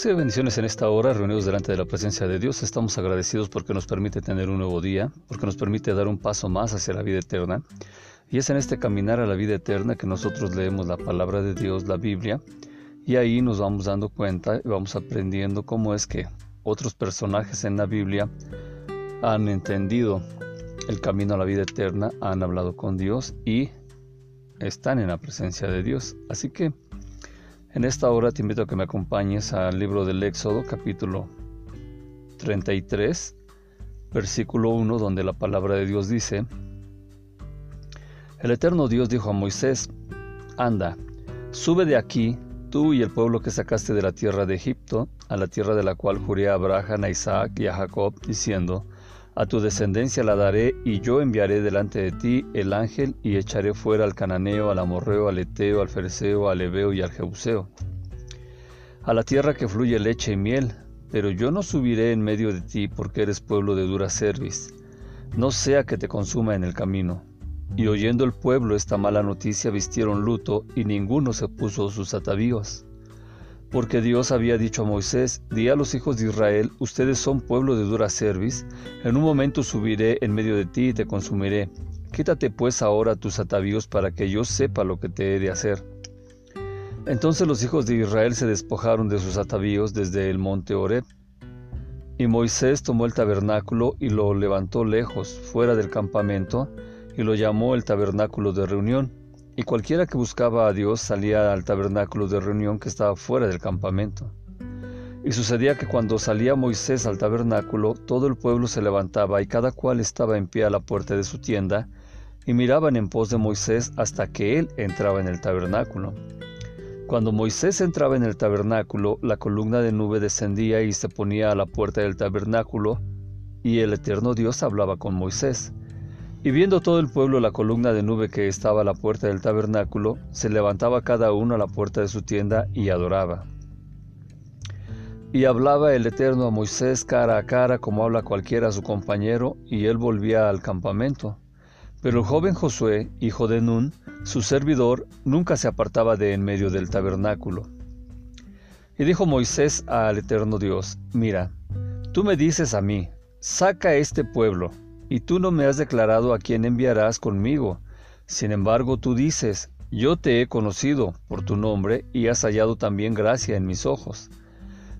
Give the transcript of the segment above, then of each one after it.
Recibe bendiciones en esta hora, reunidos delante de la presencia de Dios. Estamos agradecidos porque nos permite tener un nuevo día, porque nos permite dar un paso más hacia la vida eterna. Y es en este caminar a la vida eterna que nosotros leemos la palabra de Dios, la Biblia, y ahí nos vamos dando cuenta y vamos aprendiendo cómo es que otros personajes en la Biblia han entendido el camino a la vida eterna, han hablado con Dios y están en la presencia de Dios. Así que en esta hora te invito a que me acompañes al libro del Éxodo, capítulo 33, versículo 1, donde la palabra de Dios dice, El eterno Dios dijo a Moisés, Anda, sube de aquí, tú y el pueblo que sacaste de la tierra de Egipto, a la tierra de la cual juré a Abraham, a Isaac y a Jacob, diciendo, a tu descendencia la daré, y yo enviaré delante de ti el ángel, y echaré fuera al cananeo, al amorreo, al eteo, al fereceo, al ebeo y al jebuseo. A la tierra que fluye leche y miel, pero yo no subiré en medio de ti, porque eres pueblo de dura cerviz. No sea que te consuma en el camino. Y oyendo el pueblo esta mala noticia, vistieron luto, y ninguno se puso sus atavíos. Porque Dios había dicho a Moisés, di a los hijos de Israel, ustedes son pueblo de dura cerviz, en un momento subiré en medio de ti y te consumiré. Quítate pues ahora tus atavíos para que yo sepa lo que te he de hacer. Entonces los hijos de Israel se despojaron de sus atavíos desde el monte Horeb. Y Moisés tomó el tabernáculo y lo levantó lejos, fuera del campamento, y lo llamó el tabernáculo de reunión y cualquiera que buscaba a Dios salía al tabernáculo de reunión que estaba fuera del campamento. Y sucedía que cuando salía Moisés al tabernáculo, todo el pueblo se levantaba y cada cual estaba en pie a la puerta de su tienda, y miraban en pos de Moisés hasta que él entraba en el tabernáculo. Cuando Moisés entraba en el tabernáculo, la columna de nube descendía y se ponía a la puerta del tabernáculo, y el eterno Dios hablaba con Moisés. Y viendo todo el pueblo la columna de nube que estaba a la puerta del tabernáculo, se levantaba cada uno a la puerta de su tienda y adoraba. Y hablaba el Eterno a Moisés cara a cara como habla cualquiera a su compañero, y él volvía al campamento. Pero el joven Josué, hijo de Nun, su servidor, nunca se apartaba de en medio del tabernáculo. Y dijo Moisés al Eterno Dios, Mira, tú me dices a mí, saca este pueblo, y tú no me has declarado a quién enviarás conmigo. Sin embargo, tú dices, yo te he conocido por tu nombre y has hallado también gracia en mis ojos.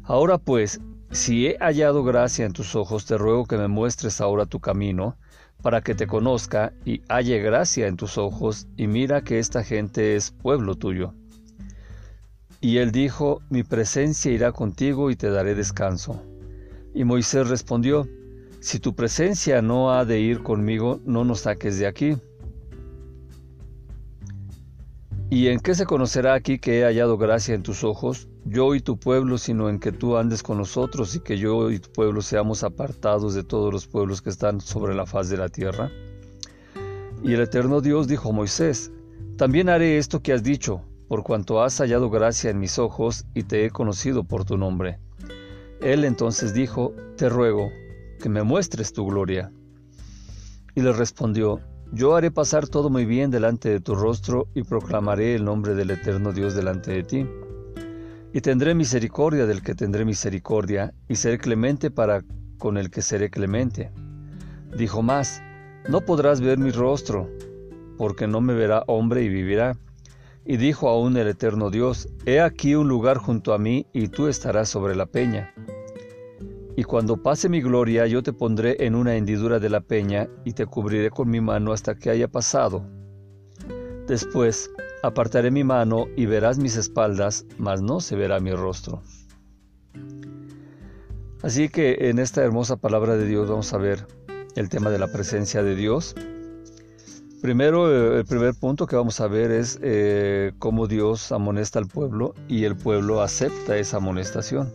Ahora pues, si he hallado gracia en tus ojos, te ruego que me muestres ahora tu camino, para que te conozca y halle gracia en tus ojos, y mira que esta gente es pueblo tuyo. Y él dijo, mi presencia irá contigo y te daré descanso. Y Moisés respondió, si tu presencia no ha de ir conmigo, no nos saques de aquí. ¿Y en qué se conocerá aquí que he hallado gracia en tus ojos, yo y tu pueblo, sino en que tú andes con nosotros y que yo y tu pueblo seamos apartados de todos los pueblos que están sobre la faz de la tierra? Y el eterno Dios dijo a Moisés, también haré esto que has dicho, por cuanto has hallado gracia en mis ojos y te he conocido por tu nombre. Él entonces dijo, te ruego, que me muestres tu gloria. Y le respondió, Yo haré pasar todo muy bien delante de tu rostro y proclamaré el nombre del eterno Dios delante de ti. Y tendré misericordia del que tendré misericordia, y seré clemente para con el que seré clemente. Dijo más, No podrás ver mi rostro, porque no me verá hombre y vivirá. Y dijo aún el eterno Dios, He aquí un lugar junto a mí, y tú estarás sobre la peña. Y cuando pase mi gloria, yo te pondré en una hendidura de la peña y te cubriré con mi mano hasta que haya pasado. Después apartaré mi mano y verás mis espaldas, mas no se verá mi rostro. Así que en esta hermosa palabra de Dios vamos a ver el tema de la presencia de Dios. Primero, eh, el primer punto que vamos a ver es eh, cómo Dios amonesta al pueblo y el pueblo acepta esa amonestación.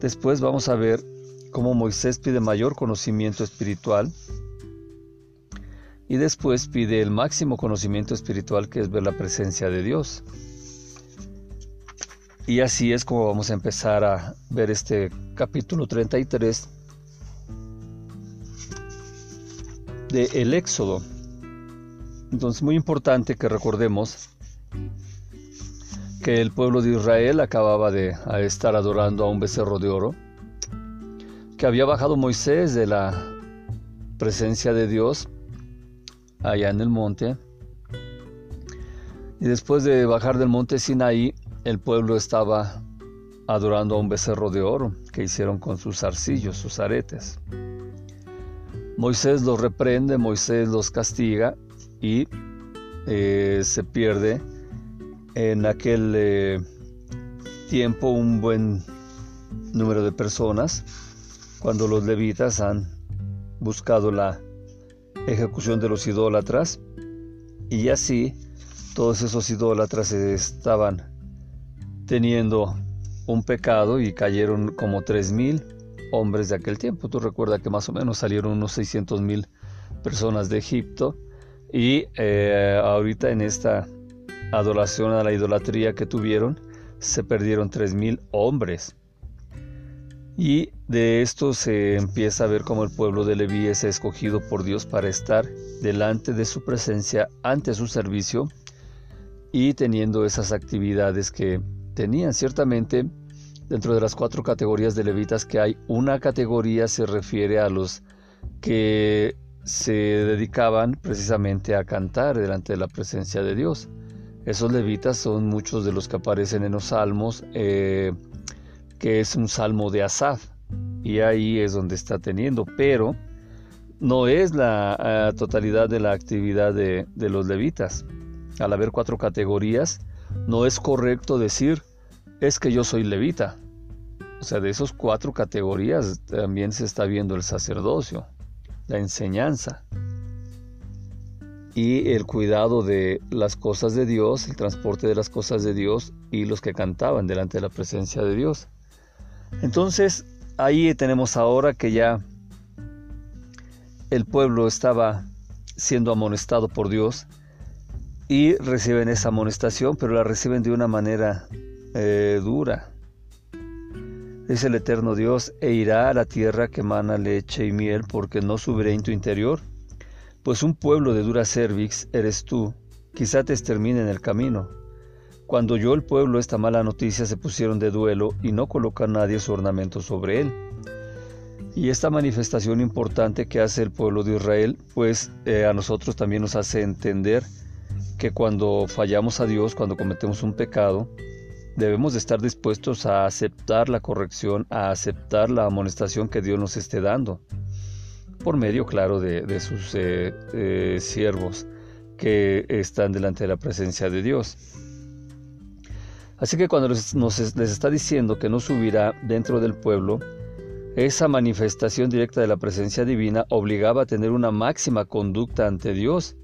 Después vamos a ver cómo Moisés pide mayor conocimiento espiritual y después pide el máximo conocimiento espiritual que es ver la presencia de Dios. Y así es como vamos a empezar a ver este capítulo 33 de el Éxodo. Entonces muy importante que recordemos que el pueblo de Israel acababa de estar adorando a un becerro de oro, que había bajado Moisés de la presencia de Dios allá en el monte, y después de bajar del monte Sinaí, el pueblo estaba adorando a un becerro de oro que hicieron con sus arcillos, sus aretes. Moisés los reprende, Moisés los castiga y eh, se pierde en aquel eh, tiempo un buen número de personas cuando los levitas han buscado la ejecución de los idólatras y así todos esos idólatras estaban teniendo un pecado y cayeron como tres mil hombres de aquel tiempo. Tú recuerdas que más o menos salieron unos 600 mil personas de Egipto y eh, ahorita en esta adoración a la idolatría que tuvieron, se perdieron tres mil hombres. Y de esto se empieza a ver cómo el pueblo de Leví es escogido por Dios para estar delante de su presencia, ante su servicio y teniendo esas actividades que tenían. Ciertamente, dentro de las cuatro categorías de levitas que hay, una categoría se refiere a los que se dedicaban precisamente a cantar delante de la presencia de Dios. Esos levitas son muchos de los que aparecen en los salmos, eh, que es un salmo de Asaf, y ahí es donde está teniendo, pero no es la eh, totalidad de la actividad de, de los levitas. Al haber cuatro categorías, no es correcto decir, es que yo soy levita. O sea, de esas cuatro categorías también se está viendo el sacerdocio, la enseñanza, y el cuidado de las cosas de Dios, el transporte de las cosas de Dios y los que cantaban delante de la presencia de Dios. Entonces, ahí tenemos ahora que ya el pueblo estaba siendo amonestado por Dios y reciben esa amonestación, pero la reciben de una manera eh, dura. Dice el eterno Dios, e irá a la tierra que mana leche y miel, porque no subiré en tu interior pues un pueblo de dura cervix eres tú, quizá te extermine en el camino. Cuando oyó el pueblo esta mala noticia se pusieron de duelo y no coloca nadie su ornamento sobre él. Y esta manifestación importante que hace el pueblo de Israel, pues eh, a nosotros también nos hace entender que cuando fallamos a Dios, cuando cometemos un pecado, debemos de estar dispuestos a aceptar la corrección, a aceptar la amonestación que Dios nos esté dando por medio, claro, de, sus eh, eh, siervos que están delante de la presencia de Dios. Así que cuando les, les está diciendo que no subirá dentro del pueblo, esa manifestación directa de la presencia divina obligaba a tener una máxima conducta ante Dios.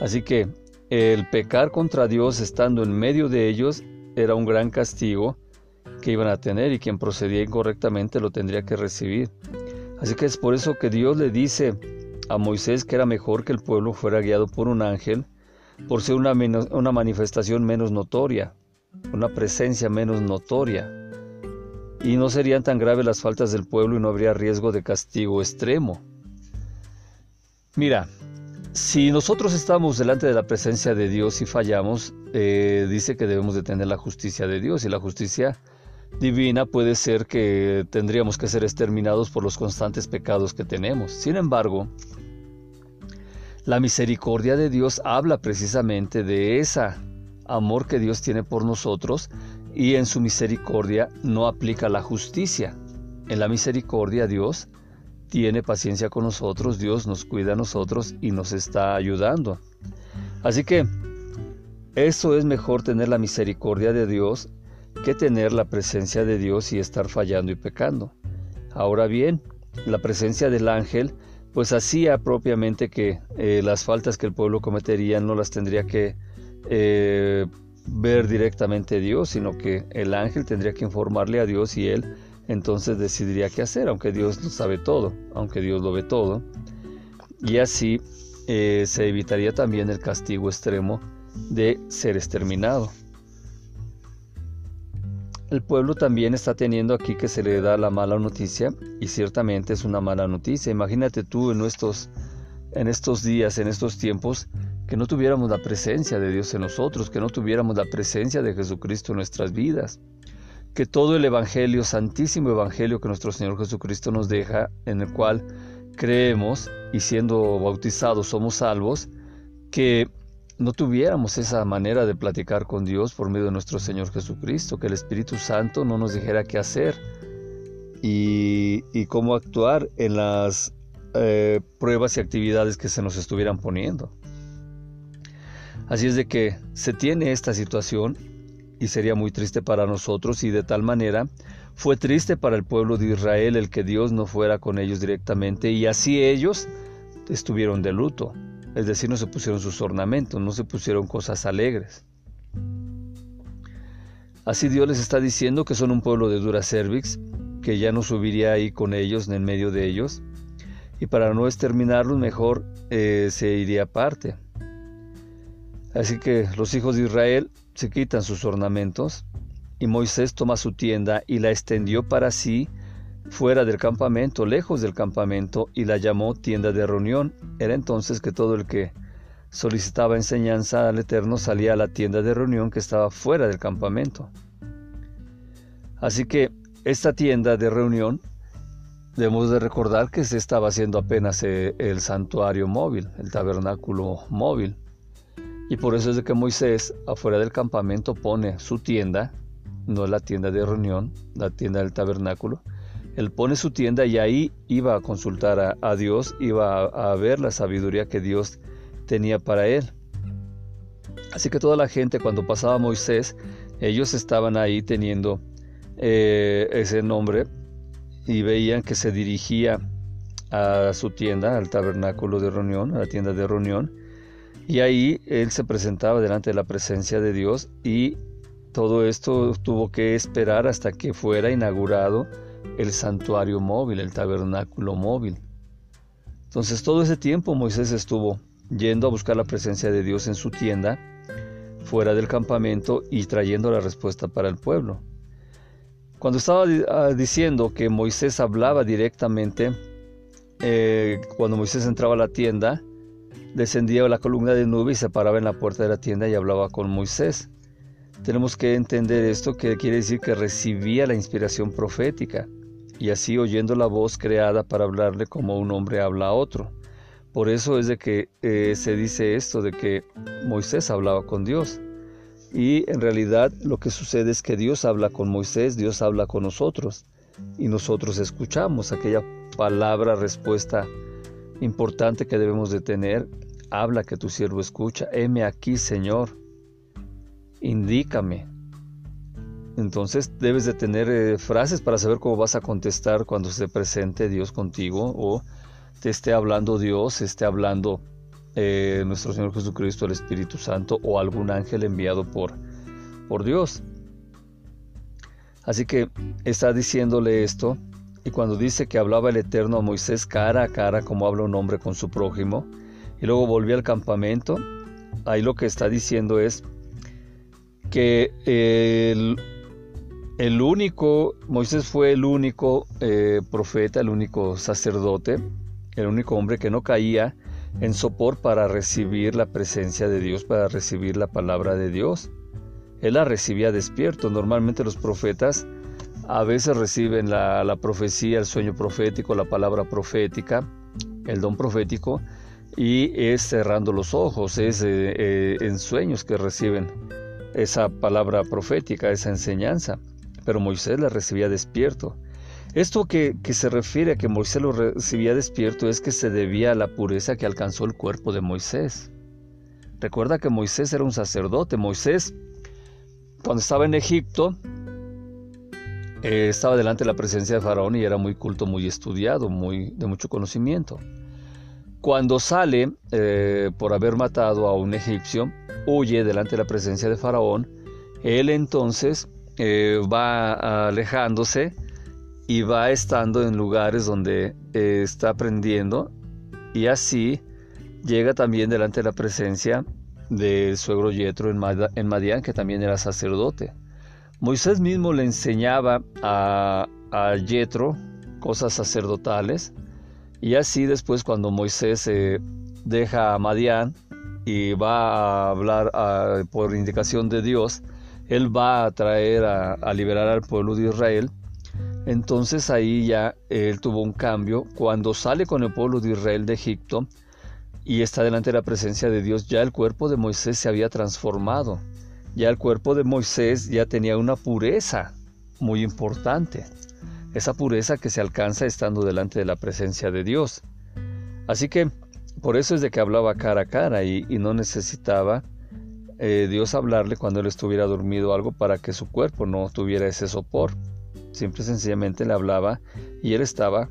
Así que el pecar contra Dios estando en medio de ellos era un gran castigo que iban a tener y quien procedía incorrectamente lo tendría que recibir. Así que es por eso que Dios le dice a Moisés que era mejor que el pueblo fuera guiado por un ángel, por ser una, manifestación menos notoria, una presencia menos notoria. Y no serían tan graves las faltas del pueblo y no habría riesgo de castigo extremo. Mira, si nosotros estamos delante de la presencia de Dios y fallamos, eh, dice que debemos de tener la justicia de Dios y la justicia divina puede ser que tendríamos que ser exterminados por los constantes pecados que tenemos. Sin embargo, la misericordia de Dios habla precisamente de ese amor que Dios tiene por nosotros y en su misericordia no aplica la justicia. En la misericordia Dios tiene paciencia con nosotros, Dios nos cuida a nosotros y nos está ayudando. Así que eso es mejor tener la misericordia de Dios que tener la presencia de Dios y estar fallando y pecando. Ahora bien, la presencia del ángel pues hacía propiamente que eh, las faltas que el pueblo cometería no las tendría que eh, ver directamente Dios, sino que el ángel tendría que informarle a Dios y él entonces decidiría qué hacer, aunque Dios lo sabe todo, aunque Dios lo ve todo. Y así eh, se evitaría también el castigo extremo de ser exterminado. El pueblo también está teniendo aquí que se le da la mala noticia y ciertamente es una mala noticia. Imagínate tú en estos, en estos días, en estos tiempos, que no tuviéramos la presencia de Dios en nosotros, que no tuviéramos la presencia de Jesucristo en nuestras vidas, que todo el Evangelio, santísimo Evangelio que nuestro Señor Jesucristo nos deja, en el cual creemos y siendo bautizados somos salvos, que no tuviéramos esa manera de platicar con Dios por medio de nuestro Señor Jesucristo, que el Espíritu Santo no nos dijera qué hacer y, y cómo actuar en las eh, pruebas y actividades que se nos estuvieran poniendo. Así es de que se tiene esta situación y sería muy triste para nosotros y de tal manera fue triste para el pueblo de Israel el que Dios no fuera con ellos directamente y así ellos estuvieron de luto. Es decir, no se pusieron sus ornamentos, no se pusieron cosas alegres. Así Dios les está diciendo que son un pueblo de dura cervix, que ya no subiría ahí con ellos, en medio de ellos, y para no exterminarlos mejor eh, se iría aparte. Así que los hijos de Israel se quitan sus ornamentos, y Moisés toma su tienda y la extendió para sí fuera del campamento, lejos del campamento, y la llamó tienda de reunión. Era entonces que todo el que solicitaba enseñanza al Eterno salía a la tienda de reunión que estaba fuera del campamento. Así que esta tienda de reunión debemos de recordar que se estaba haciendo apenas eh, el santuario móvil, el tabernáculo móvil. Y por eso es de que Moisés afuera del campamento pone su tienda, no la tienda de reunión, la tienda del tabernáculo, él pone su tienda y ahí iba a consultar a, Dios, iba a, ver la sabiduría que Dios tenía para él. Así que toda la gente cuando pasaba Moisés, ellos estaban ahí teniendo eh, ese nombre y veían que se dirigía a su tienda, al tabernáculo de reunión, a la tienda de reunión, y ahí él se presentaba delante de la presencia de Dios y todo esto tuvo que esperar hasta que fuera inaugurado el santuario móvil, el tabernáculo móvil. Entonces todo ese tiempo Moisés estuvo yendo a buscar la presencia de Dios en su tienda, fuera del campamento y trayendo la respuesta para el pueblo. Cuando estaba ah, diciendo que Moisés hablaba directamente, eh, cuando Moisés entraba a la tienda, descendía la columna de nube y se paraba en la puerta de la tienda y hablaba con Moisés. Tenemos que entender esto que quiere decir que recibía la inspiración profética y así oyendo la voz creada para hablarle como un hombre habla a otro. Por eso es de que eh, se dice esto de que Moisés hablaba con Dios. Y en realidad lo que sucede es que Dios habla con Moisés, Dios habla con nosotros y nosotros escuchamos aquella palabra, respuesta importante que debemos de tener. Habla que tu siervo escucha. Heme aquí, Señor indícame. Entonces debes de tener eh, frases para saber cómo vas a contestar cuando se presente Dios contigo o te esté hablando Dios, esté hablando eh, nuestro Señor Jesucristo, el Espíritu Santo o algún ángel enviado por, por Dios. Así que está diciéndole esto y cuando dice que hablaba el Eterno a Moisés cara a cara como habla un hombre con su prójimo y luego volvió al campamento, ahí lo que está diciendo es que el, único, Moisés fue el único eh, profeta, el único sacerdote, el único hombre que no caía en sopor para recibir la presencia de Dios, para recibir la palabra de Dios. Él la recibía despierto. Normalmente los profetas a veces reciben la, profecía, el sueño profético, la palabra profética, el don profético, y es cerrando los ojos, es eh, eh, en sueños que reciben esa palabra profética, esa enseñanza, pero Moisés la recibía despierto. Esto que, se refiere a que Moisés lo recibía despierto es que se debía a la pureza que alcanzó el cuerpo de Moisés. Recuerda que Moisés era un sacerdote. Moisés, cuando estaba en Egipto, eh, estaba delante de la presencia de Faraón y era muy culto, muy estudiado, muy de mucho conocimiento. Cuando sale eh, por haber matado a un egipcio, huye delante de la presencia de Faraón, él entonces eh, va alejándose y va estando en lugares donde eh, está aprendiendo y así llega también delante de la presencia del suegro Yetro en, Madián, que también era sacerdote. Moisés mismo le enseñaba a, a Yetro cosas sacerdotales y así después cuando Moisés deja a Madián y va a hablar por indicación de Dios, él va a traer a, liberar al pueblo de Israel. Entonces ahí ya él tuvo un cambio. Cuando sale con el pueblo de Israel de Egipto y está delante de la presencia de Dios, ya el cuerpo de Moisés se había transformado. Ya el cuerpo de Moisés ya tenía una pureza muy importante. Esa pureza que se alcanza estando delante de la presencia de Dios. Así que por eso es de que hablaba cara a cara y, no necesitaba eh, Dios hablarle cuando él estuviera dormido algo para que su cuerpo no tuviera ese sopor. Simple y sencillamente le hablaba y él estaba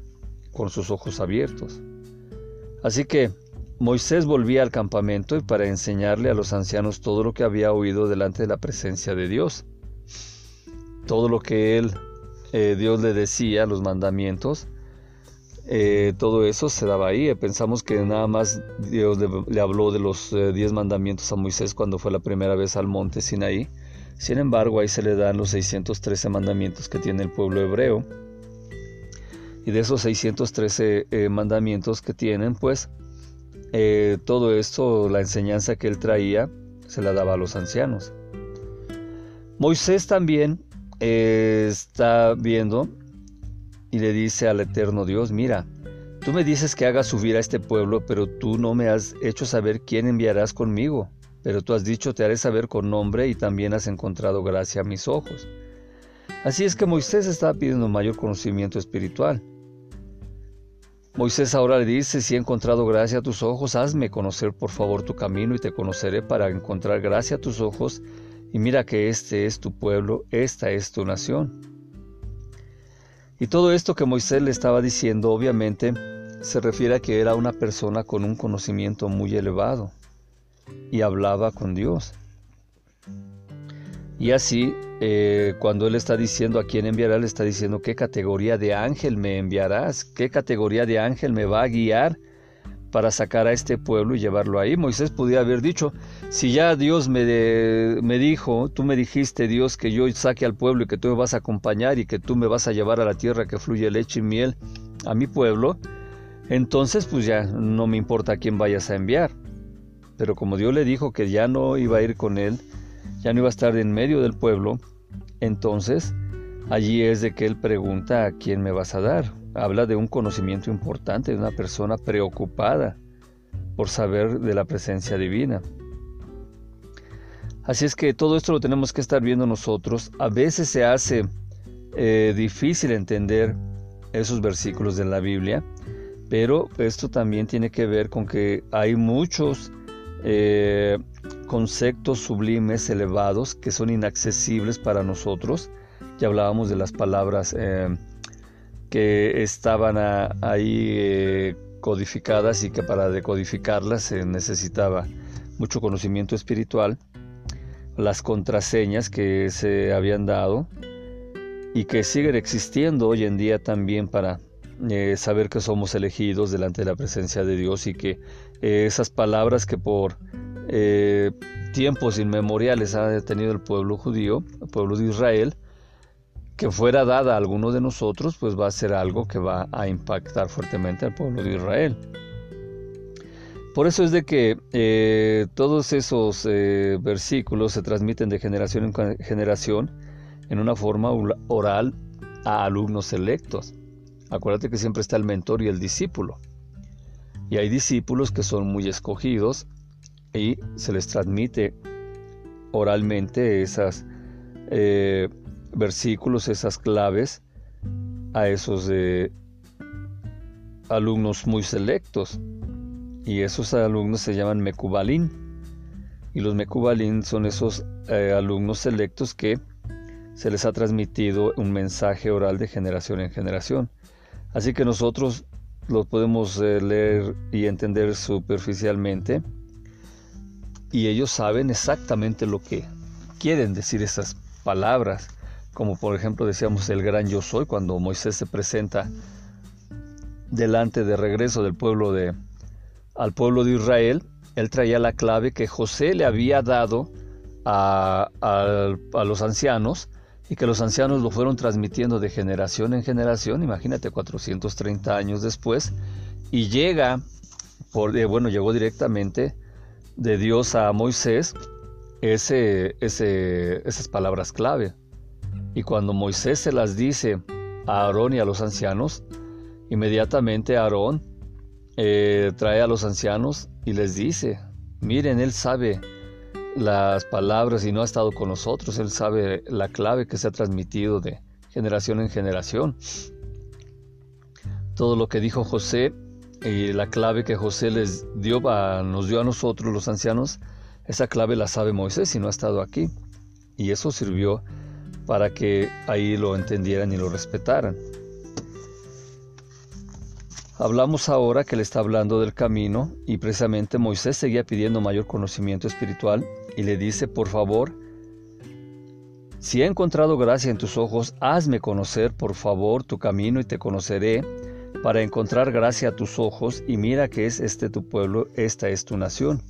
con sus ojos abiertos. Así que Moisés volvía al campamento y para enseñarle a los ancianos todo lo que había oído delante de la presencia de Dios. Todo lo que él, eh, Dios le decía, los mandamientos, eh, todo eso se daba ahí. Pensamos que nada más Dios le, habló de los eh, diez mandamientos a Moisés cuando fue la primera vez al monte Sinaí. Sin embargo, ahí se le dan los 613 mandamientos que tiene el pueblo hebreo. Y de esos 613 eh, mandamientos que tienen, pues todo esto, la enseñanza que él traía, se la daba a los ancianos. Moisés también está viendo y le dice al eterno Dios, mira, tú me dices que haga subir a este pueblo, pero tú no me has hecho saber quién enviarás conmigo, pero tú has dicho te haré saber con nombre y también has encontrado gracia a mis ojos. Así es que Moisés estaba pidiendo mayor conocimiento espiritual. Moisés ahora le dice, si he encontrado gracia a tus ojos, hazme conocer por favor tu camino y te conoceré para encontrar gracia a tus ojos. Y mira que este es tu pueblo, esta es tu nación. Y todo esto que Moisés le estaba diciendo obviamente se refiere a que era una persona con un conocimiento muy elevado y hablaba con Dios. Y así, eh, cuando él está diciendo a quién enviará, le está diciendo qué categoría de ángel me enviarás, qué categoría de ángel me va a guiar para sacar a este pueblo y llevarlo ahí. Moisés podía haber dicho, si ya Dios me, me dijo, tú me dijiste Dios que yo saque al pueblo y que tú me vas a acompañar y que tú me vas a llevar a la tierra que fluye leche y miel a mi pueblo, entonces pues ya no me importa a quién vayas a enviar. Pero como Dios le dijo que ya no iba a ir con él, ya no iba a estar en medio del pueblo, entonces allí es de que él pregunta a quién me vas a dar habla de un conocimiento importante, de una persona preocupada por saber de la presencia divina. Así es que todo esto lo tenemos que estar viendo nosotros. A veces se hace eh, difícil entender esos versículos de la Biblia, pero esto también tiene que ver con que hay muchos eh, conceptos sublimes, elevados, que son inaccesibles para nosotros. Ya hablábamos de las palabras eh, que estaban ahí eh, codificadas y que para decodificarlas se necesitaba mucho conocimiento espiritual, las contraseñas que se habían dado y que siguen existiendo hoy en día también para eh, saber que somos elegidos delante de la presencia de Dios y que eh, esas palabras que por tiempos inmemoriales ha tenido el pueblo judío, el pueblo de Israel, que fuera dada a alguno de nosotros, pues va a ser algo que va a impactar fuertemente al pueblo de Israel. Por eso es de que eh, todos esos eh, versículos se transmiten de generación en generación en una forma oral a alumnos selectos. Acuérdate que siempre está el mentor y el discípulo. Y hay discípulos que son muy escogidos y se les transmite oralmente esas eh, versículos, esas claves a esos eh, alumnos muy selectos. Y esos alumnos se llaman Mekubalín. Y los Mekubalín son esos eh, alumnos selectos que se les ha transmitido un mensaje oral de generación en generación. Así que nosotros los podemos eh, leer y entender superficialmente y ellos saben exactamente lo que quieren decir esas palabras como por ejemplo decíamos el gran yo soy, cuando Moisés se presenta delante de regreso del pueblo de, al pueblo de Israel, él traía la clave que José le había dado a, a, los ancianos y que los ancianos lo fueron transmitiendo de generación en generación, imagínate 430 años después, y llega, por, eh, bueno, llegó directamente de Dios a Moisés ese, esas palabras clave. Y cuando Moisés se las dice a Aarón y a los ancianos, inmediatamente Aarón eh, trae a los ancianos y les dice, miren, él sabe las palabras y no ha estado con nosotros, él sabe la clave que se ha transmitido de generación en generación. Todo lo que dijo José y la clave que José les dio nos dio a nosotros los ancianos, esa clave la sabe Moisés y no ha estado aquí. Y eso sirvió para que ahí lo entendieran y lo respetaran. Hablamos ahora que le está hablando del camino y precisamente Moisés seguía pidiendo mayor conocimiento espiritual y le dice, por favor, si he encontrado gracia en tus ojos, hazme conocer, por favor, tu camino y te conoceré para encontrar gracia a tus ojos y mira que es este tu pueblo, esta es tu nación.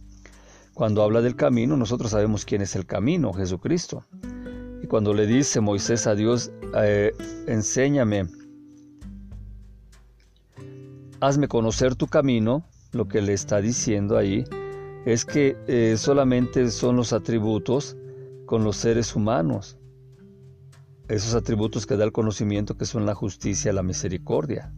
Cuando habla del camino, nosotros sabemos quién es el camino, Jesucristo. Cuando le dice Moisés a Dios, eh, enséñame, hazme conocer tu camino, lo que le está diciendo ahí es que eh, solamente son los atributos con los seres humanos, esos atributos que da el conocimiento que son la justicia, la misericordia.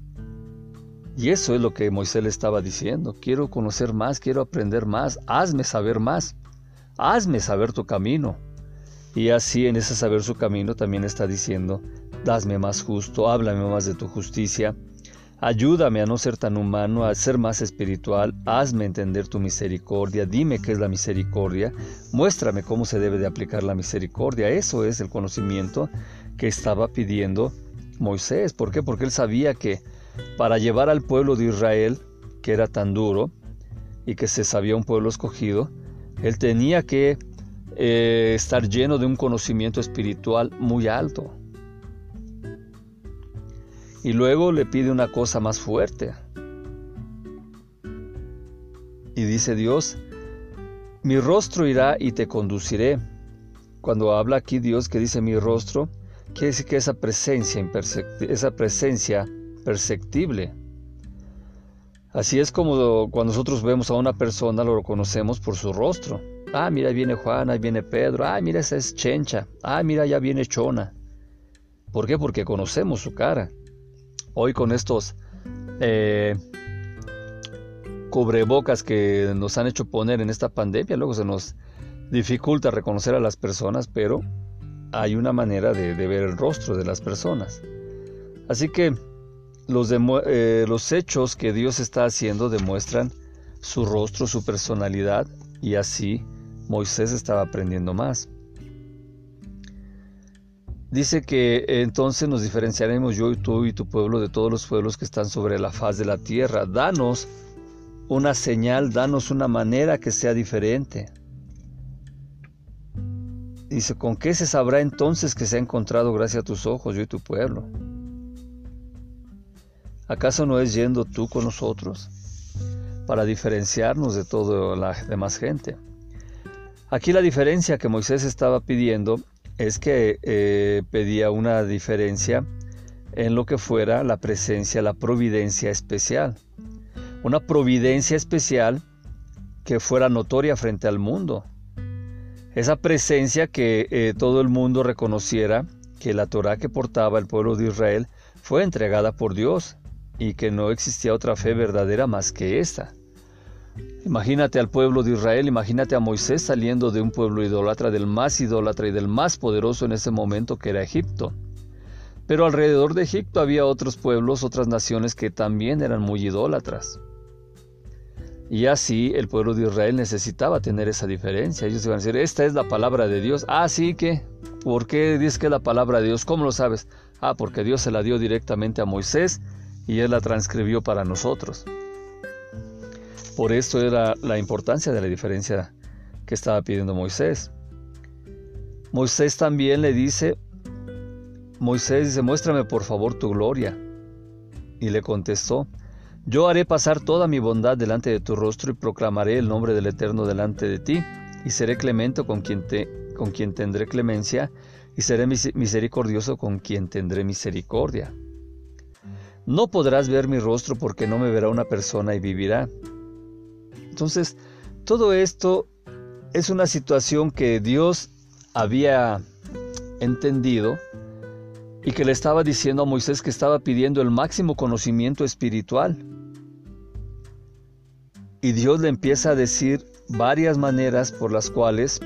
Y eso es lo que Moisés le estaba diciendo. Quiero conocer más, quiero aprender más, hazme saber más, hazme saber tu camino. Y así en ese saber su camino también está diciendo, dasme más justo, háblame más de tu justicia, ayúdame a no ser tan humano, a ser más espiritual, hazme entender tu misericordia, dime qué es la misericordia, muéstrame cómo se debe de aplicar la misericordia. Eso es el conocimiento que estaba pidiendo Moisés. ¿Por qué? Porque él sabía que para llevar al pueblo de Israel, que era tan duro y que se sabía un pueblo escogido, él tenía que eh, estar lleno de un conocimiento espiritual muy alto. Y luego le pide una cosa más fuerte. Y dice Dios, mi rostro irá y te conduciré. Cuando habla aquí Dios que dice mi rostro, quiere decir que esa presencia, esa presencia perceptible. Así es como cuando nosotros vemos a una persona, lo reconocemos por su rostro. Ah, mira, viene Juan, ahí viene Pedro, ah, mira, esa es Chencha, ah, mira, ya viene Chona. ¿Por qué? Porque conocemos su cara. Hoy con estos eh, cubrebocas que nos han hecho poner en esta pandemia, luego se nos dificulta reconocer a las personas, pero hay una manera de, ver el rostro de las personas. Así que eh, los hechos que Dios está haciendo demuestran su rostro, su personalidad, y así Moisés estaba aprendiendo más. Dice que entonces nos diferenciaremos yo y tú y tu pueblo de todos los pueblos que están sobre la faz de la tierra. Danos una señal, danos una manera que sea diferente. Dice, ¿con qué se sabrá entonces que se ha encontrado gracia a tus ojos, yo y tu pueblo? ¿Acaso no es yendo tú con nosotros para diferenciarnos de toda la demás gente? Aquí la diferencia que Moisés estaba pidiendo es que eh, pedía una diferencia en lo que fuera la presencia, la providencia especial. Una providencia especial que fuera notoria frente al mundo. Esa presencia que eh, todo el mundo reconociera que la Torah que portaba el pueblo de Israel fue entregada por Dios y que no existía otra fe verdadera más que esta. Imagínate al pueblo de Israel, imagínate a Moisés saliendo de un pueblo idólatra, del más idólatra y del más poderoso en ese momento que era Egipto. Pero alrededor de Egipto había otros pueblos, otras naciones que también eran muy idólatras. Y así el pueblo de Israel necesitaba tener esa diferencia. Ellos iban a decir, esta es la palabra de Dios. Ah, sí que, ¿por qué dices que es la palabra de Dios? ¿Cómo lo sabes? Ah, porque Dios se la dio directamente a Moisés y Él la transcribió para nosotros. Por esto era la importancia de la diferencia que estaba pidiendo Moisés. Moisés también le dice, Moisés dice, muéstrame por favor tu gloria. Y le contestó, yo haré pasar toda mi bondad delante de tu rostro y proclamaré el nombre del Eterno delante de ti, y seré clemente con quien, te, con quien tendré clemencia, y seré misericordioso con quien tendré misericordia. No podrás ver mi rostro porque no me verá una persona y vivirá. Entonces, Todo esto es una situación que Dios había entendido y que le estaba diciendo a Moisés que estaba pidiendo el máximo conocimiento espiritual. Y Dios le empieza a decir varias maneras por las cuales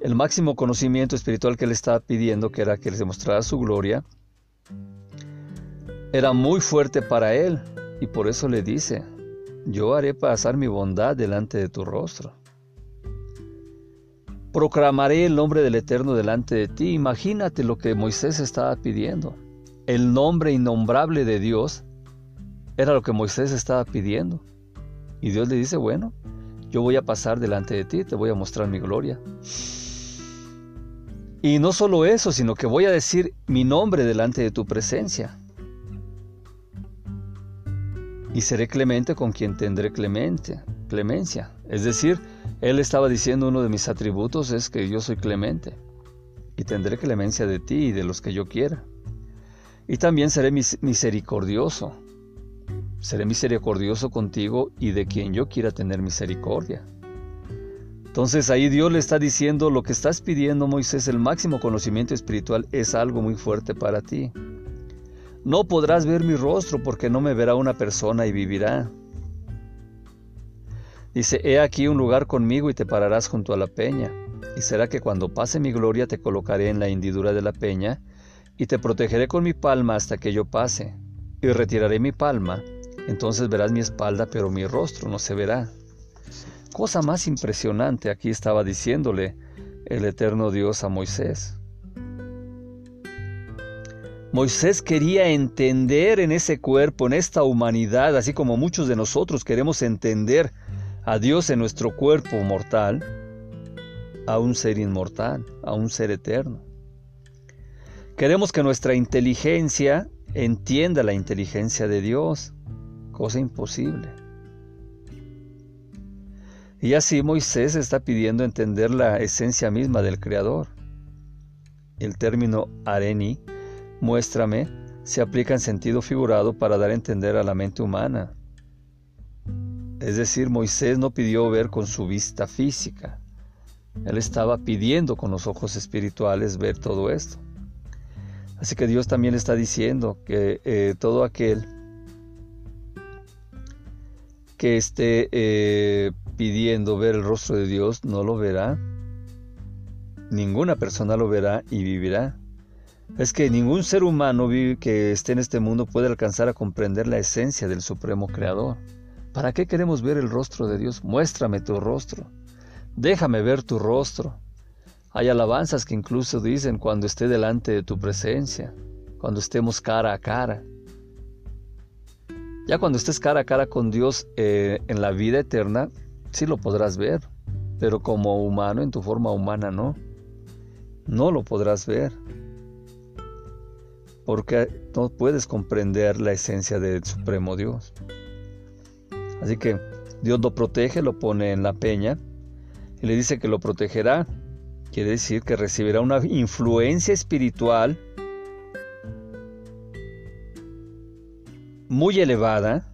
el máximo conocimiento espiritual que le estaba pidiendo, que era que les demostrara su gloria, era muy fuerte para él y por eso le dice, yo haré pasar mi bondad delante de tu rostro. Proclamaré el nombre del Eterno delante de ti. Imagínate lo que Moisés estaba pidiendo. El nombre innombrable de Dios era lo que Moisés estaba pidiendo. Y Dios le dice, bueno, yo voy a pasar delante de ti, te voy a mostrar mi gloria. Y no solo eso, sino que voy a decir mi nombre delante de tu presencia. Y seré clemente con quien tendré clemencia. Es decir, él estaba diciendo uno de mis atributos es que yo soy clemente y tendré clemencia de ti y de los que yo quiera. Y también seré misericordioso. Seré misericordioso contigo y de quien yo quiera tener misericordia. Entonces ahí Dios le está diciendo lo que estás pidiendo, Moisés, el máximo conocimiento espiritual es algo muy fuerte para ti. No podrás ver mi rostro porque no me verá una persona y vivirá. Dice, he aquí un lugar conmigo y te pararás junto a la peña. Y será que cuando pase mi gloria te colocaré en la hendidura de la peña, y te protegeré con mi palma hasta que yo pase. Y retiraré mi palma, entonces verás mi espalda, pero mi rostro no se verá. Cosa más impresionante aquí estaba diciéndole el eterno Dios a Moisés. Moisés quería entender en ese cuerpo, en esta humanidad, así como muchos de nosotros queremos entender a Dios en nuestro cuerpo mortal, a un ser inmortal, a un ser eterno. Queremos que nuestra inteligencia entienda la inteligencia de Dios, cosa imposible. Y así Moisés está pidiendo entender la esencia misma del Creador. El término areni, muéstrame, se aplica en sentido figurado para dar a entender a la mente humana es decir, Moisés no pidió ver con su vista física. Él estaba pidiendo con los ojos espirituales ver todo esto. Así que Dios también está diciendo que eh, todo aquel que esté eh, pidiendo ver el rostro de Dios no lo verá. Ninguna persona lo verá y vivirá. Es que ningún ser humano que esté en este mundo puede alcanzar a comprender la esencia del Supremo Creador. ¿Para qué queremos ver el rostro de Dios? Muéstrame tu rostro. Déjame ver tu rostro. Hay alabanzas que incluso dicen cuando esté delante de tu presencia, cuando estemos cara a cara. Ya cuando estés cara a cara con Dios eh, en la vida eterna, sí lo podrás ver, pero como humano, en tu forma humana, no. No lo podrás ver, porque no puedes comprender la esencia del Supremo Dios. Así que Dios lo protege, lo pone en la peña y le dice que lo protegerá. Quiere decir que recibirá una influencia espiritual muy elevada.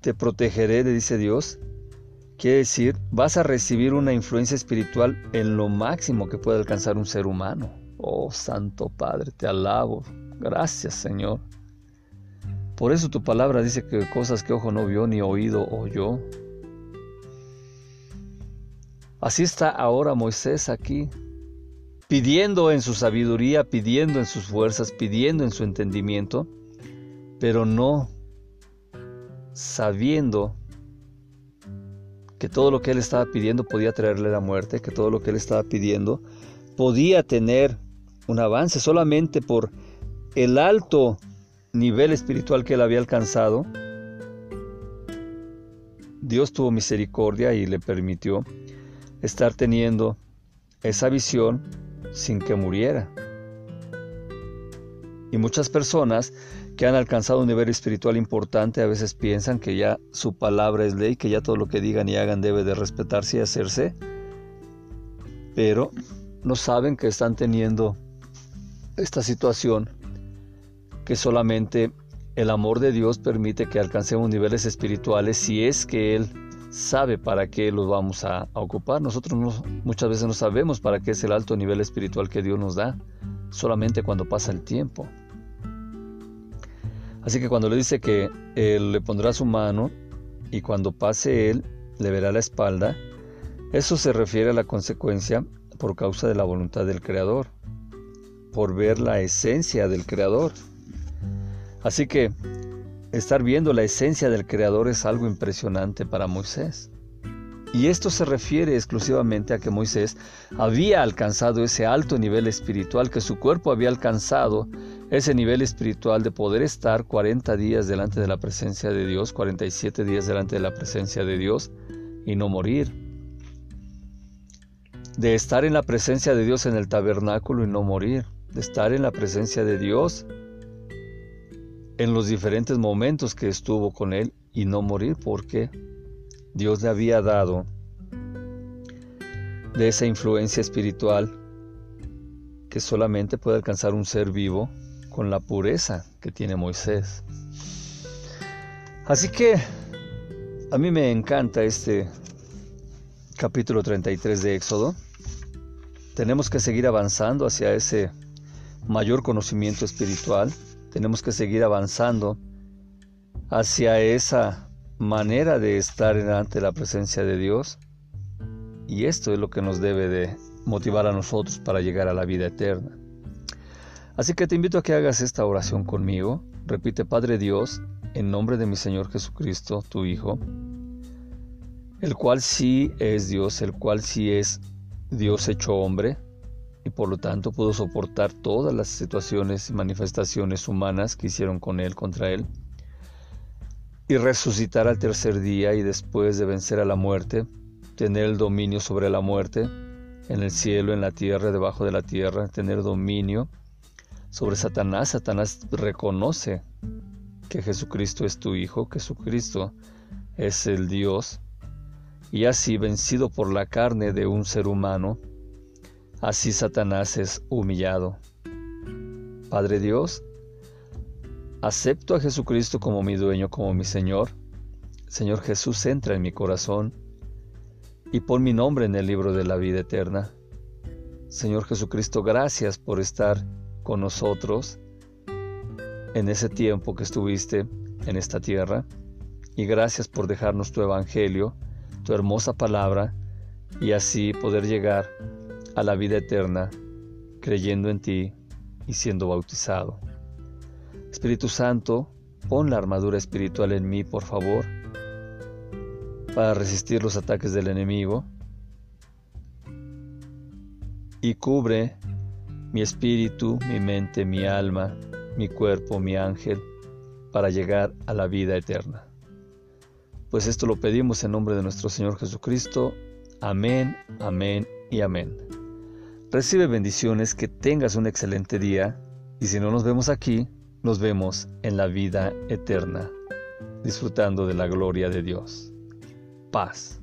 Te protegeré, le dice Dios. Quiere decir, vas a recibir una influencia espiritual en lo máximo que puede alcanzar un ser humano. Oh Santo Padre, te alabo. Gracias Señor. Por eso tu palabra dice que cosas que ojo no vio ni oído oyó. Así está ahora Moisés aquí, pidiendo en su sabiduría, pidiendo en sus fuerzas, pidiendo en su entendimiento, pero no sabiendo que todo lo que él estaba pidiendo podía traerle la muerte, que todo lo que él estaba pidiendo podía tener un avance solamente por el alto nivel espiritual que él había alcanzado, Dios tuvo misericordia y le permitió estar teniendo esa visión sin que muriera. Y muchas personas que han alcanzado un nivel espiritual importante a veces piensan que ya su palabra es ley, que ya todo lo que digan y hagan debe de respetarse y hacerse, pero no saben que están teniendo esta situación que solamente el amor de Dios permite que alcancemos niveles espirituales si es que Él sabe para qué los vamos a, ocupar. Nosotros muchas veces no sabemos para qué es el alto nivel espiritual que Dios nos da, solamente cuando pasa el tiempo. Así que cuando le dice que Él le pondrá su mano y cuando pase Él le verá la espalda, eso se refiere a la consecuencia por causa de la voluntad del Creador, por ver la esencia del Creador. Así que estar viendo la esencia del Creador es algo impresionante para Moisés. Y esto se refiere exclusivamente a que Moisés había alcanzado ese alto nivel espiritual, que su cuerpo había alcanzado ese nivel espiritual de poder estar 40 días delante de la presencia de Dios, 47 días delante de la presencia de Dios y no morir. De estar en la presencia de Dios en el tabernáculo y no morir. De estar en la presencia de Dios en los diferentes momentos que estuvo con Él y no morir porque Dios le había dado de esa influencia espiritual que solamente puede alcanzar un ser vivo con la pureza que tiene Moisés. Así que a mí me encanta este capítulo 33 de Éxodo. Tenemos que seguir avanzando hacia ese mayor conocimiento espiritual. Tenemos que seguir avanzando hacia esa manera de estar ante la presencia de Dios. Y esto es lo que nos debe de motivar a nosotros para llegar a la vida eterna. Así que te invito a que hagas esta oración conmigo. Repite, Padre Dios, en nombre de mi Señor Jesucristo, tu Hijo, el cual sí es Dios, el cual sí es Dios hecho hombre, y por lo tanto pudo soportar todas las situaciones y manifestaciones humanas que hicieron con Él contra Él y resucitar al tercer día y después de vencer a la muerte, tener el dominio sobre la muerte, en el cielo, en la tierra, debajo de la tierra, tener dominio sobre Satanás. Satanás reconoce que Jesucristo es tu Hijo, que Jesucristo es el Dios, y así vencido por la carne de un ser humano, así Satanás es humillado. Padre Dios, Acepto a Jesucristo como mi dueño, como mi Señor. Señor Jesús, entra en mi corazón y pon mi nombre en el libro de la vida eterna. Señor Jesucristo, gracias por estar con nosotros en ese tiempo que estuviste en esta tierra y gracias por dejarnos tu evangelio, tu hermosa palabra y así poder llegar a la vida eterna creyendo en ti y siendo bautizado. Espíritu Santo, pon la armadura espiritual en mí, por favor, para resistir los ataques del enemigo. Y cubre mi espíritu, mi mente, mi alma, mi cuerpo, mi ángel, para llegar a la vida eterna. Pues esto lo pedimos en nombre de nuestro Señor Jesucristo. Amén, amén y amén. Recibe bendiciones, que tengas un excelente día y si no nos vemos aquí, nos vemos en la vida eterna, disfrutando de la gloria de Dios. Paz.